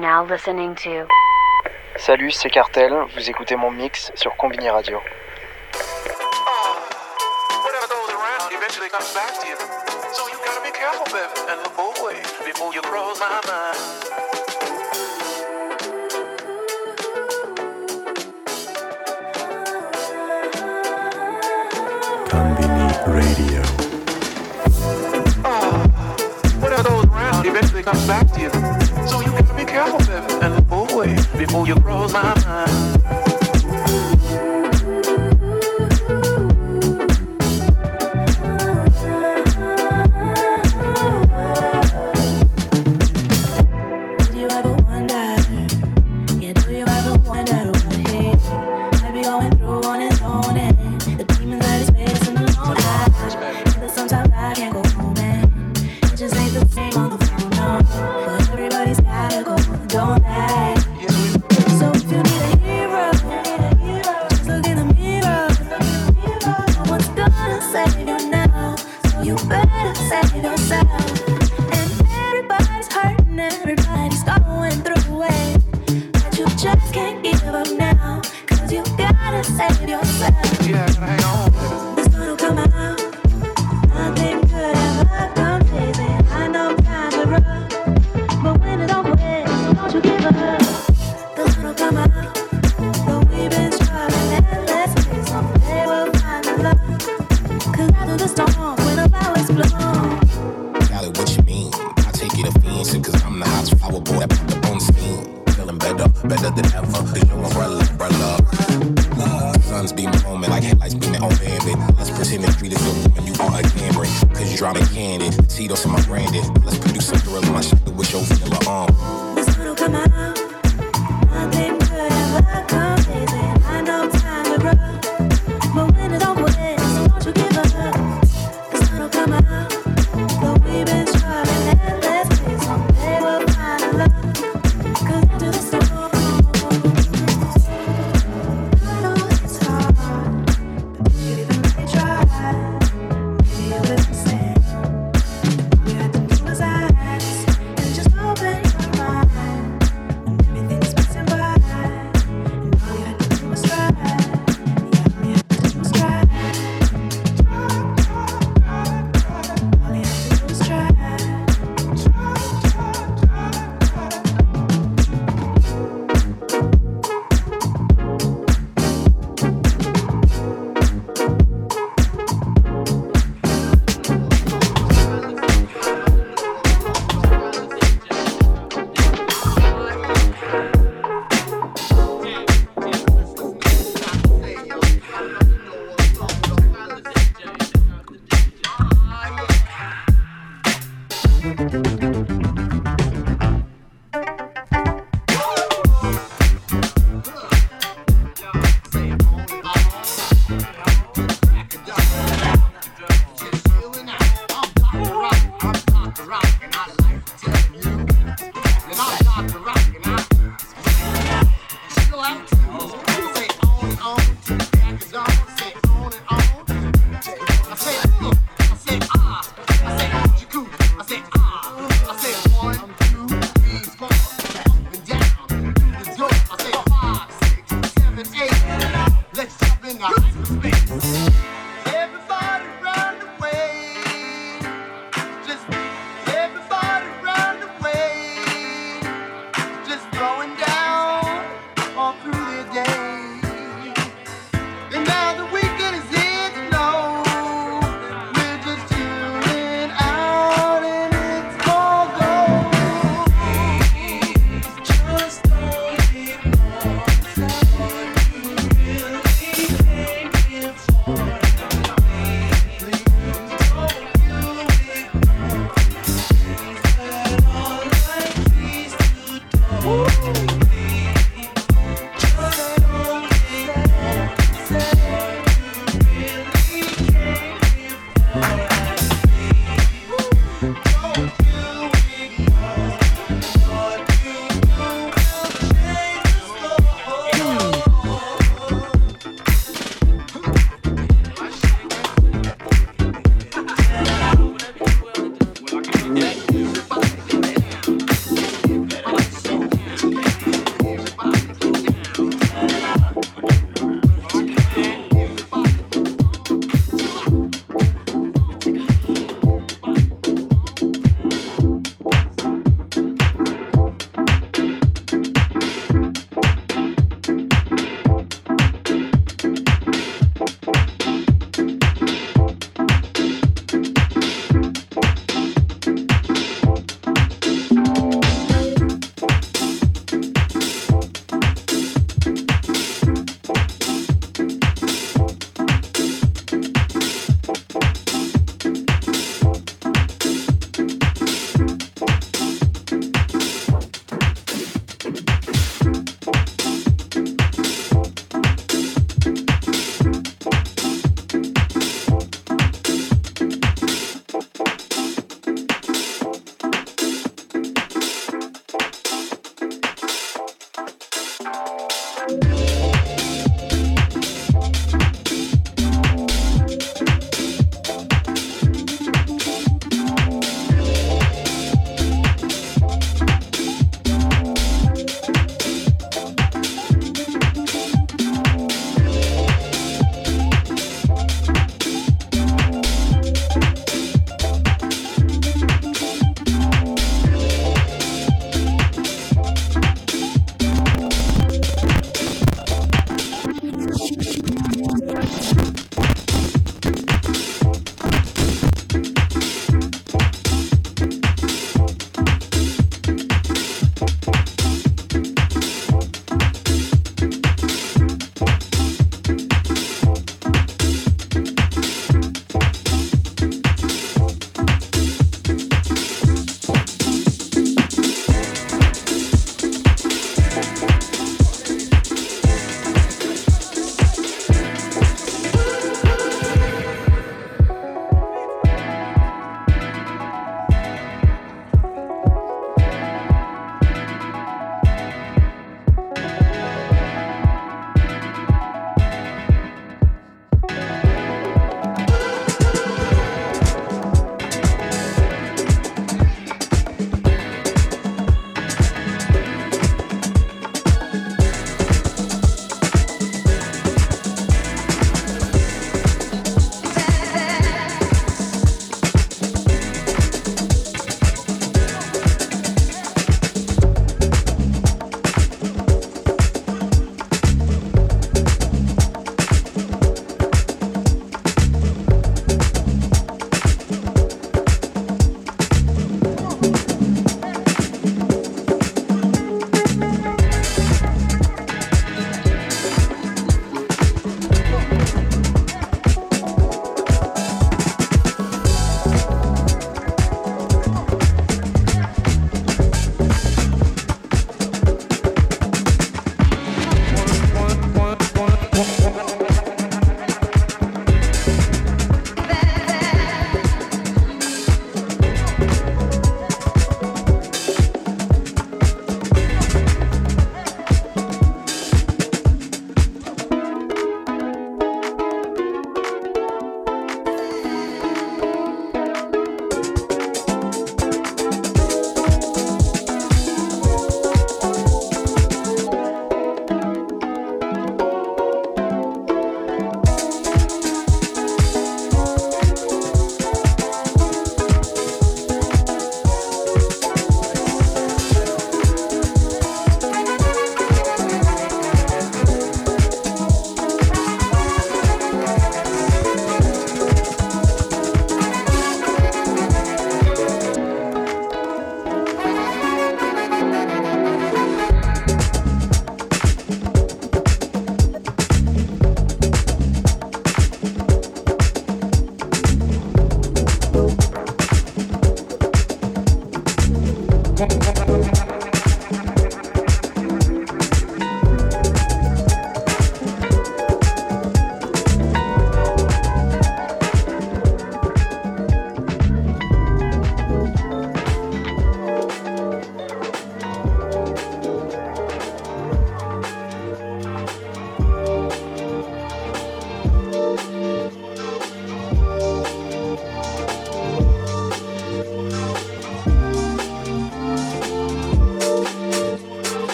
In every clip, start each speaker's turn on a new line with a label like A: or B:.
A: Now listening to.
B: Salut, c'est Cartel. Vous écoutez mon mix sur Combini Radio.
C: Radio. eventually comes back to you. So you gotta be careful, baby, and look before you cross my mind.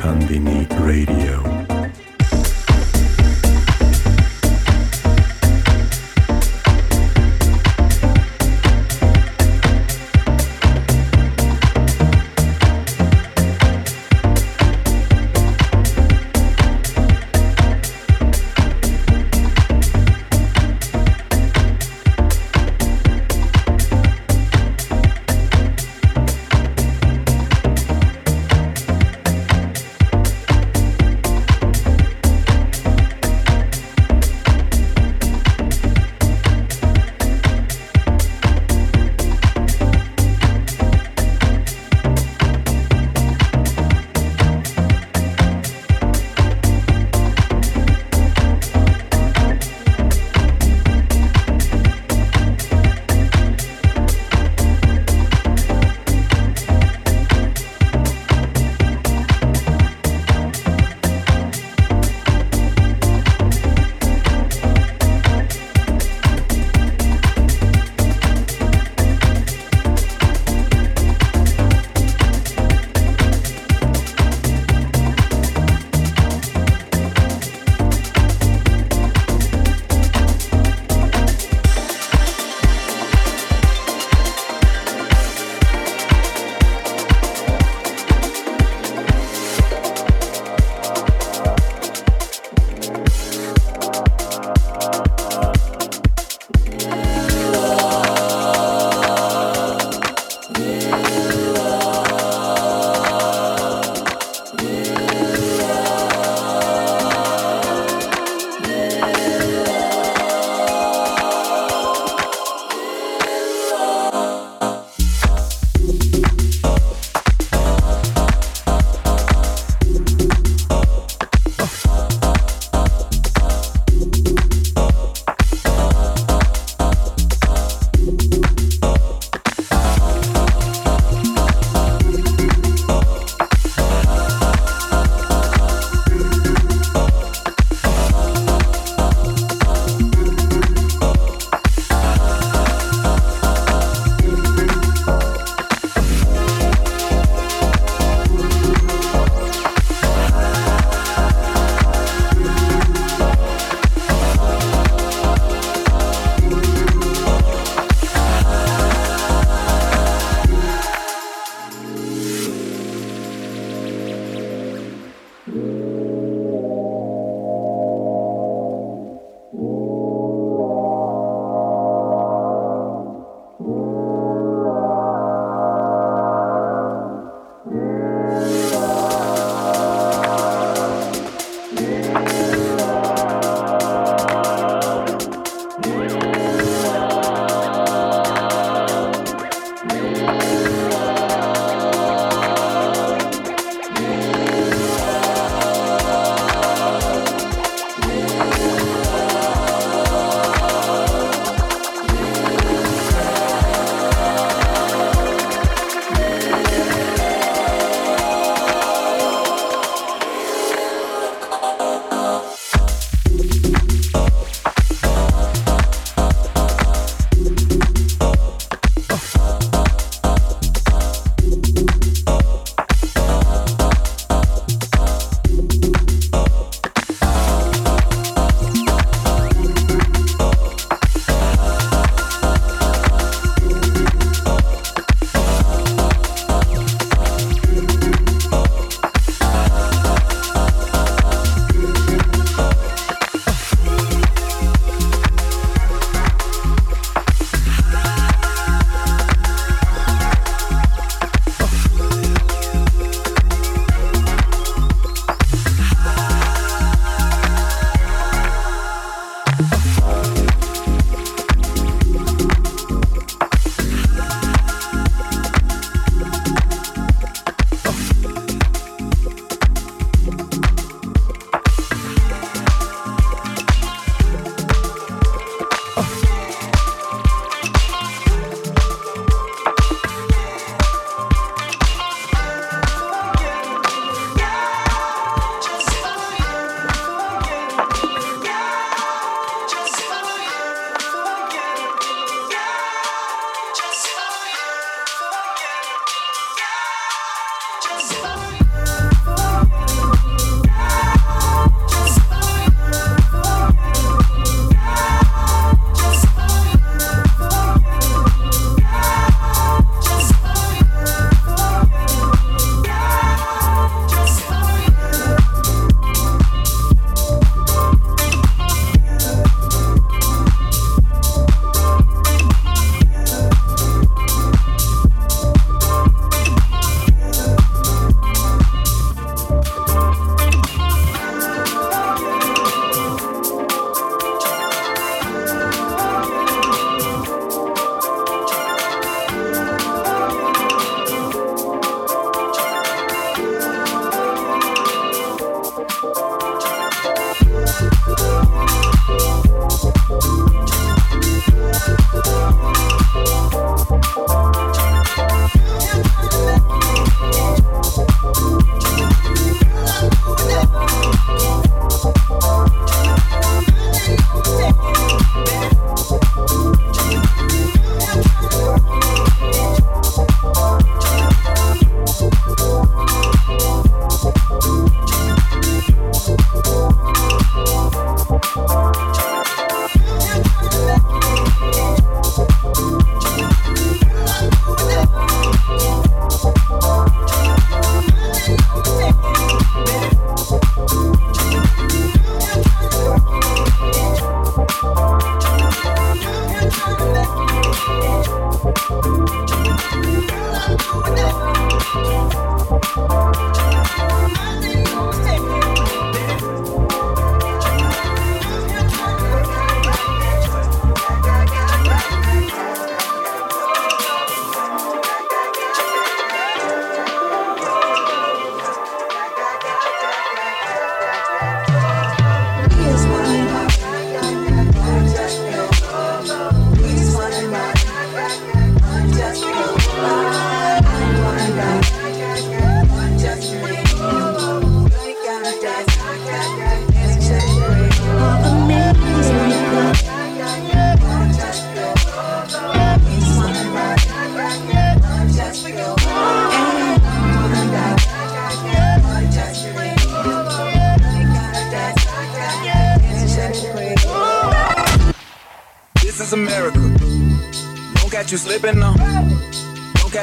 D: Konbini Radio.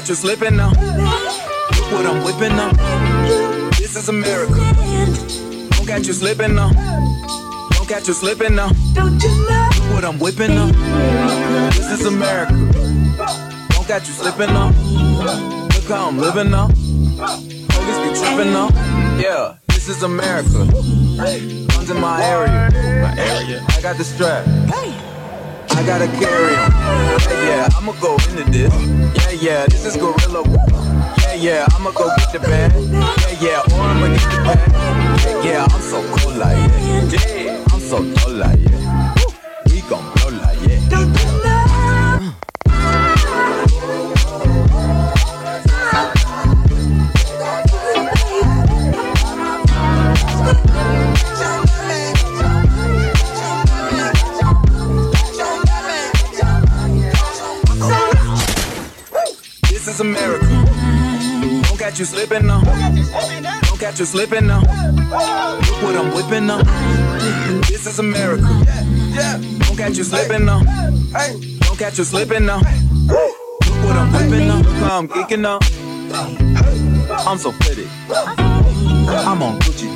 E: Don't
F: catch you slipping now. Look what I'm whipping now. This is America. Don't catch you slipping now. Don't catch you slipping now. Look what I'm whipping now. This is America. Don't catch you slipping now. Look how I'm living now. Police be tripping now. Yeah, this is America. Guns in my area. My area. I got the strap. I gotta carry him. Yeah, yeah, I'ma go into this. Yeah, yeah, this is gorilla. Yeah, yeah, I'ma go get the bag. Yeah, yeah, or I'ma get the bag. Yeah, yeah, I'm so cool like yeah. Yeah, I'm so dull like yeah. We gon' blow catch you slipping now. Don't catch you slipping now. Look what I'm whipping now. This is America. Don't catch you slipping now. Don't catch you slipping now. Look what I'm whipping now. Look how I'm geeking now. I'm so pretty. I'm on Gucci.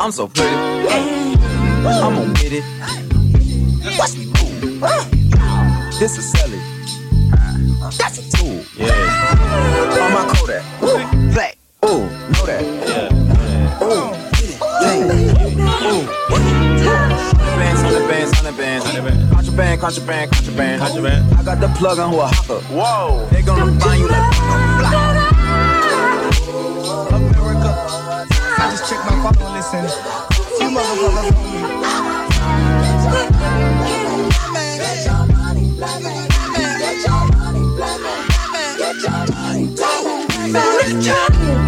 F: I'm so pretty. I'm gonna get it. Watch me move. This is Sally. That's a tool. Yeah. On my Kodak. Ooh, black. Ooh, know that. Yeah. Ooh, dang. Ooh. Bands, hundred bands, hundred bands. Contraband, contraband, contraband. Contraband. I got the plug on Oaxaca. Whoa. They gonna find you like. America.
G: I just checked my phone, listen. You motherfuckers
H: Mm. Christian.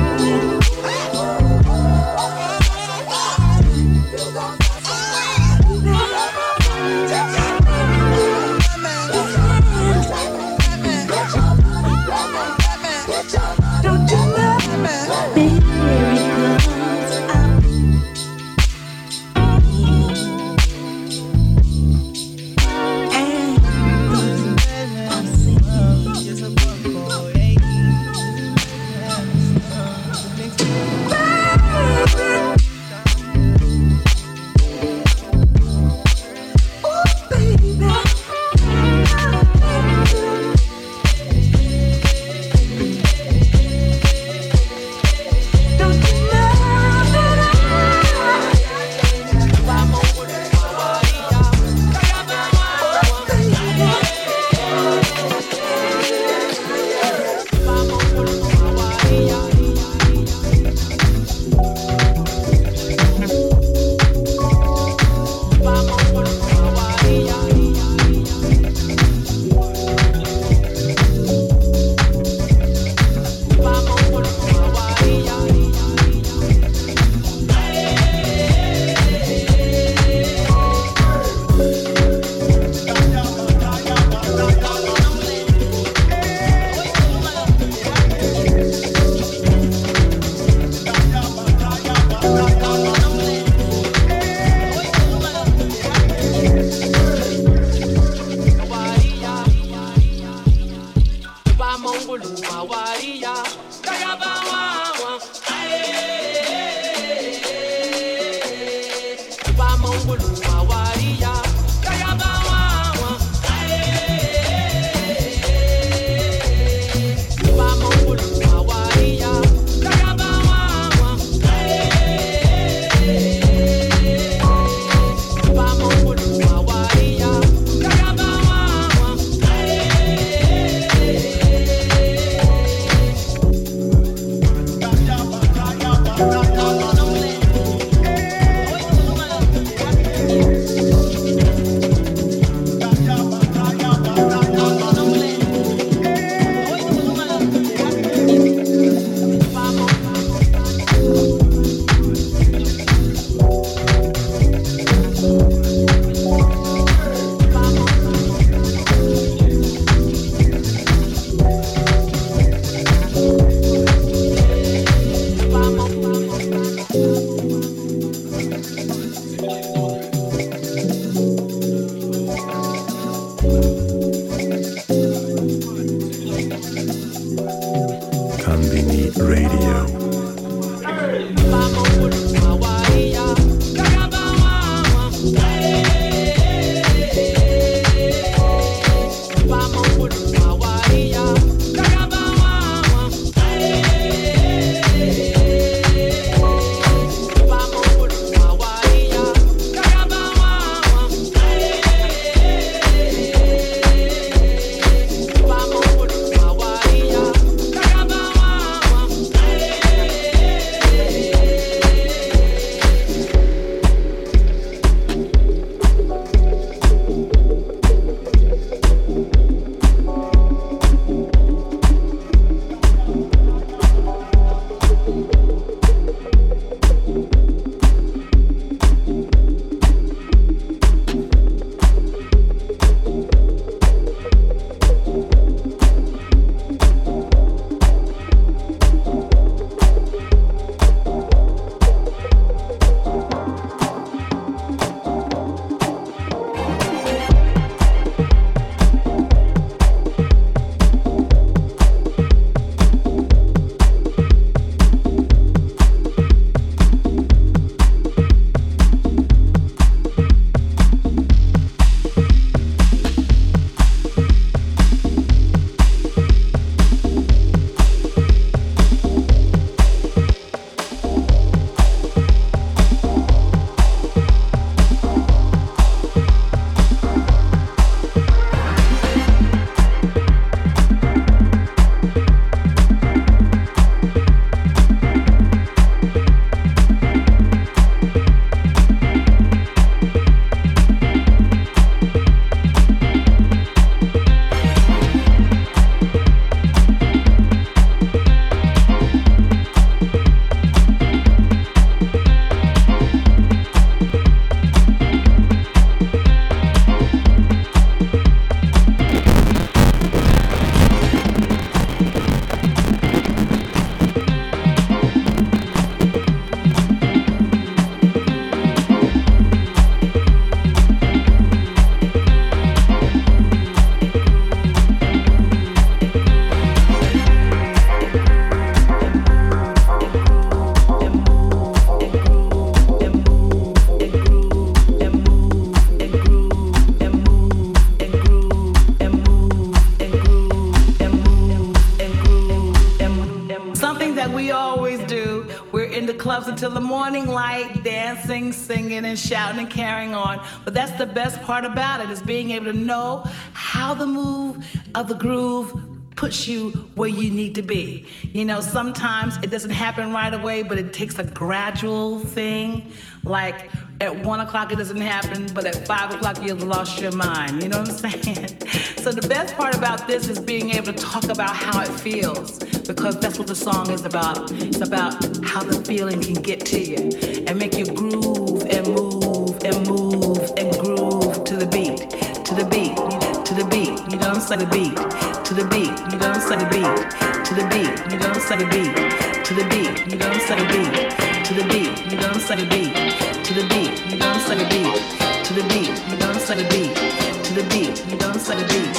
H: Shouting and carrying on. But that's the best part about it is being able to know how the move of the groove puts you where you need to be. You know, sometimes it doesn't happen right away, but it takes a gradual thing. Like at one o'clock it doesn't happen, but at five o'clock you've lost your mind. You know what I'm saying? So the best part about this is being able to talk about how it feels, because that's what the song is about. It's about how the feeling can get to you and make you groove and move and groove to the beat, to the beat, to the beat. You I'm saying? The beat, to the beat. You I'm saying? The beat, to the beat. You I'm saying? The beat, to the beat. You I'm saying? The beat, to the beat. You I'm saying? The beat, to the beat. You I'm saying? The beat, to the beat. You what I'm? The beat, to the beat. You I'm saying? The beat,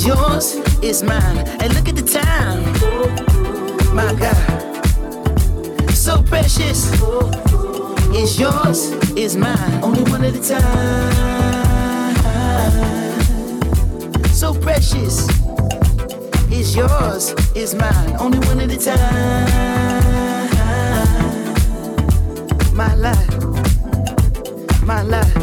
I: Cause yours is mine. And look at the time. My God. So precious. It's yours, it's mine. Only one at a time. So precious. It's yours, it's mine. Only one at a time. My life. My life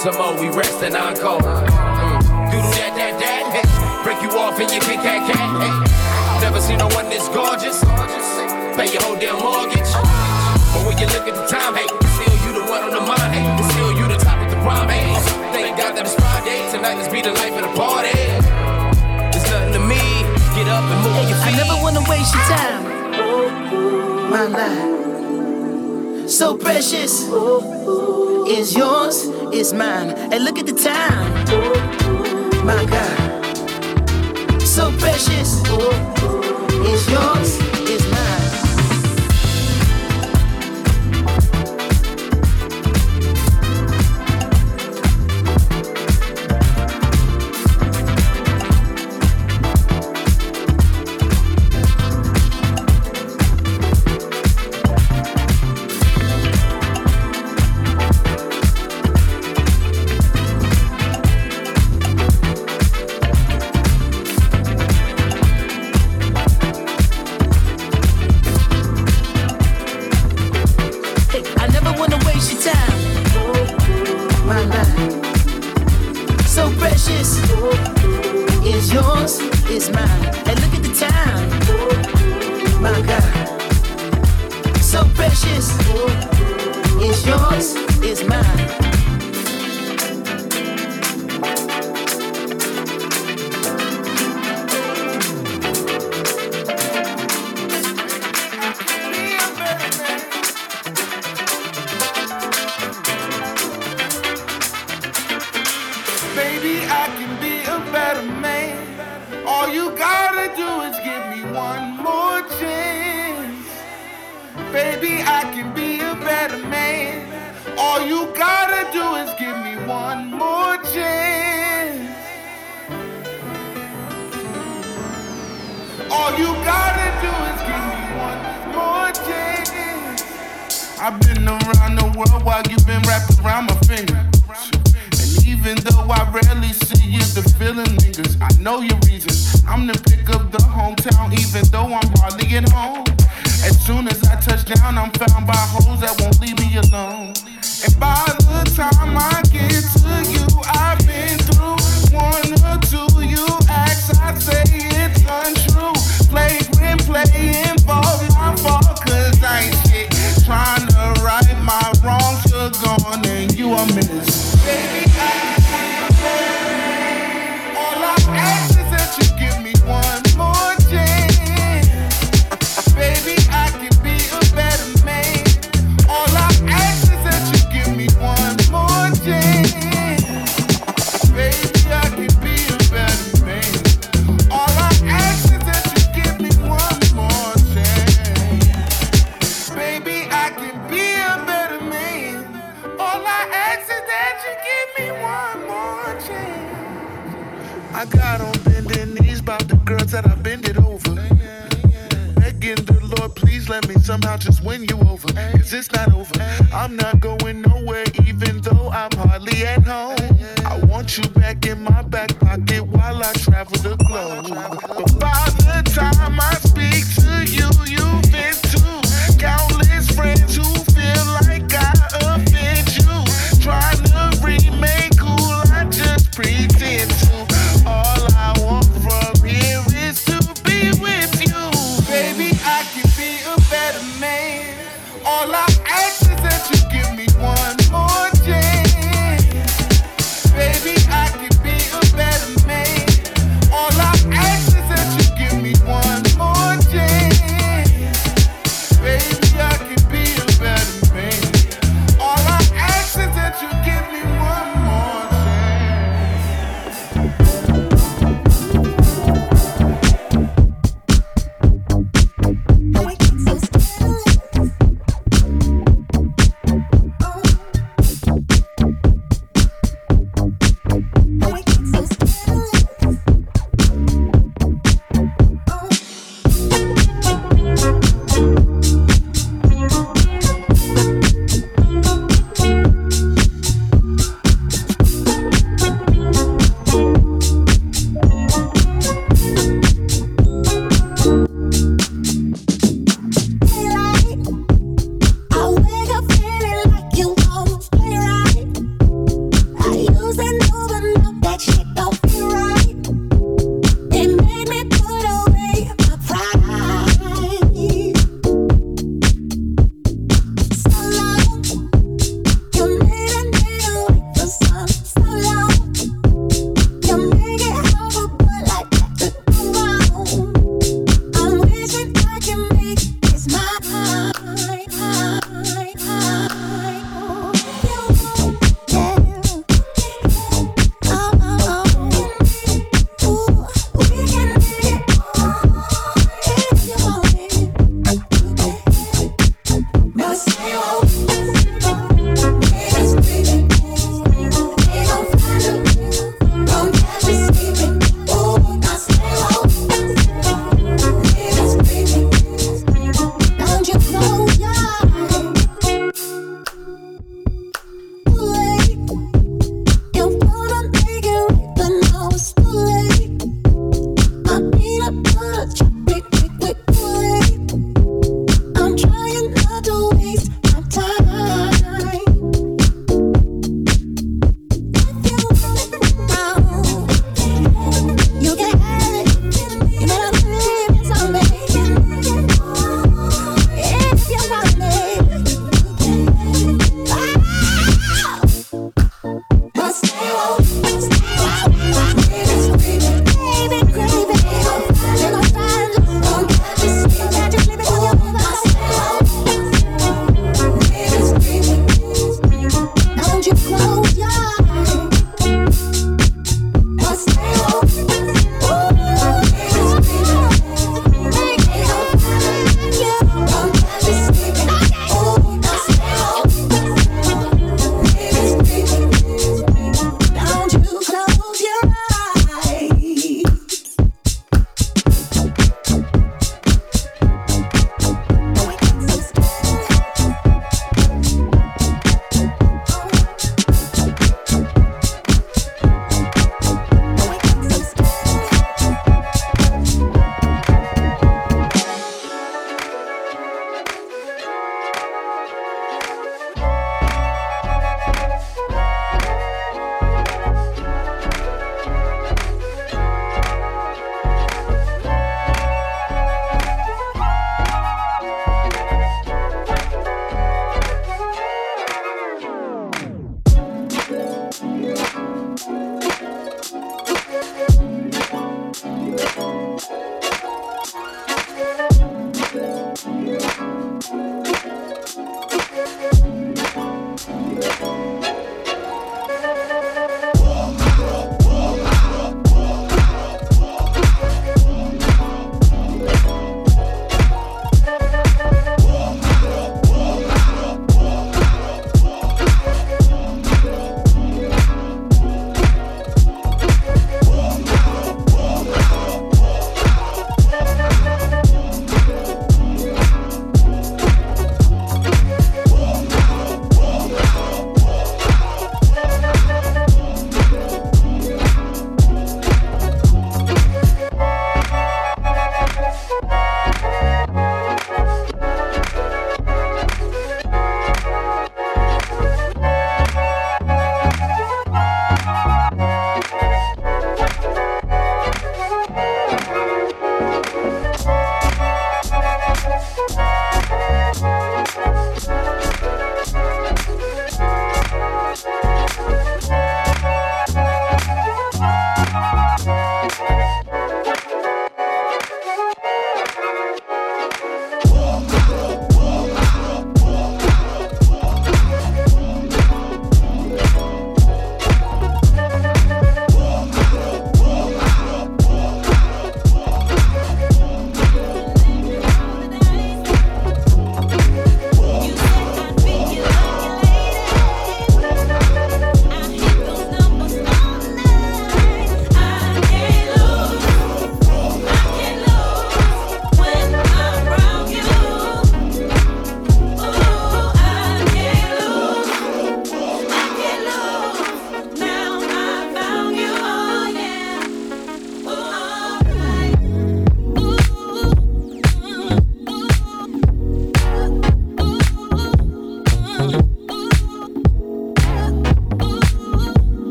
J: some more, we rest and encore. Mm. Doodle that, that, that, break you off and you big cat cat. Never seen no one this gorgeous. Pay your whole damn mortgage. But when you look at the time, hey, still you the one on the mind, hey, still you the top of the prime, hey. Thank God that it's Friday, tonight let's be the life of the party. It's nothing to me, get up and move
I: hey, I never wanna waste your time. My life, so precious, is yours is mine. And look at the time. My God, so precious is yours.
K: It's
I: not over. I'm not going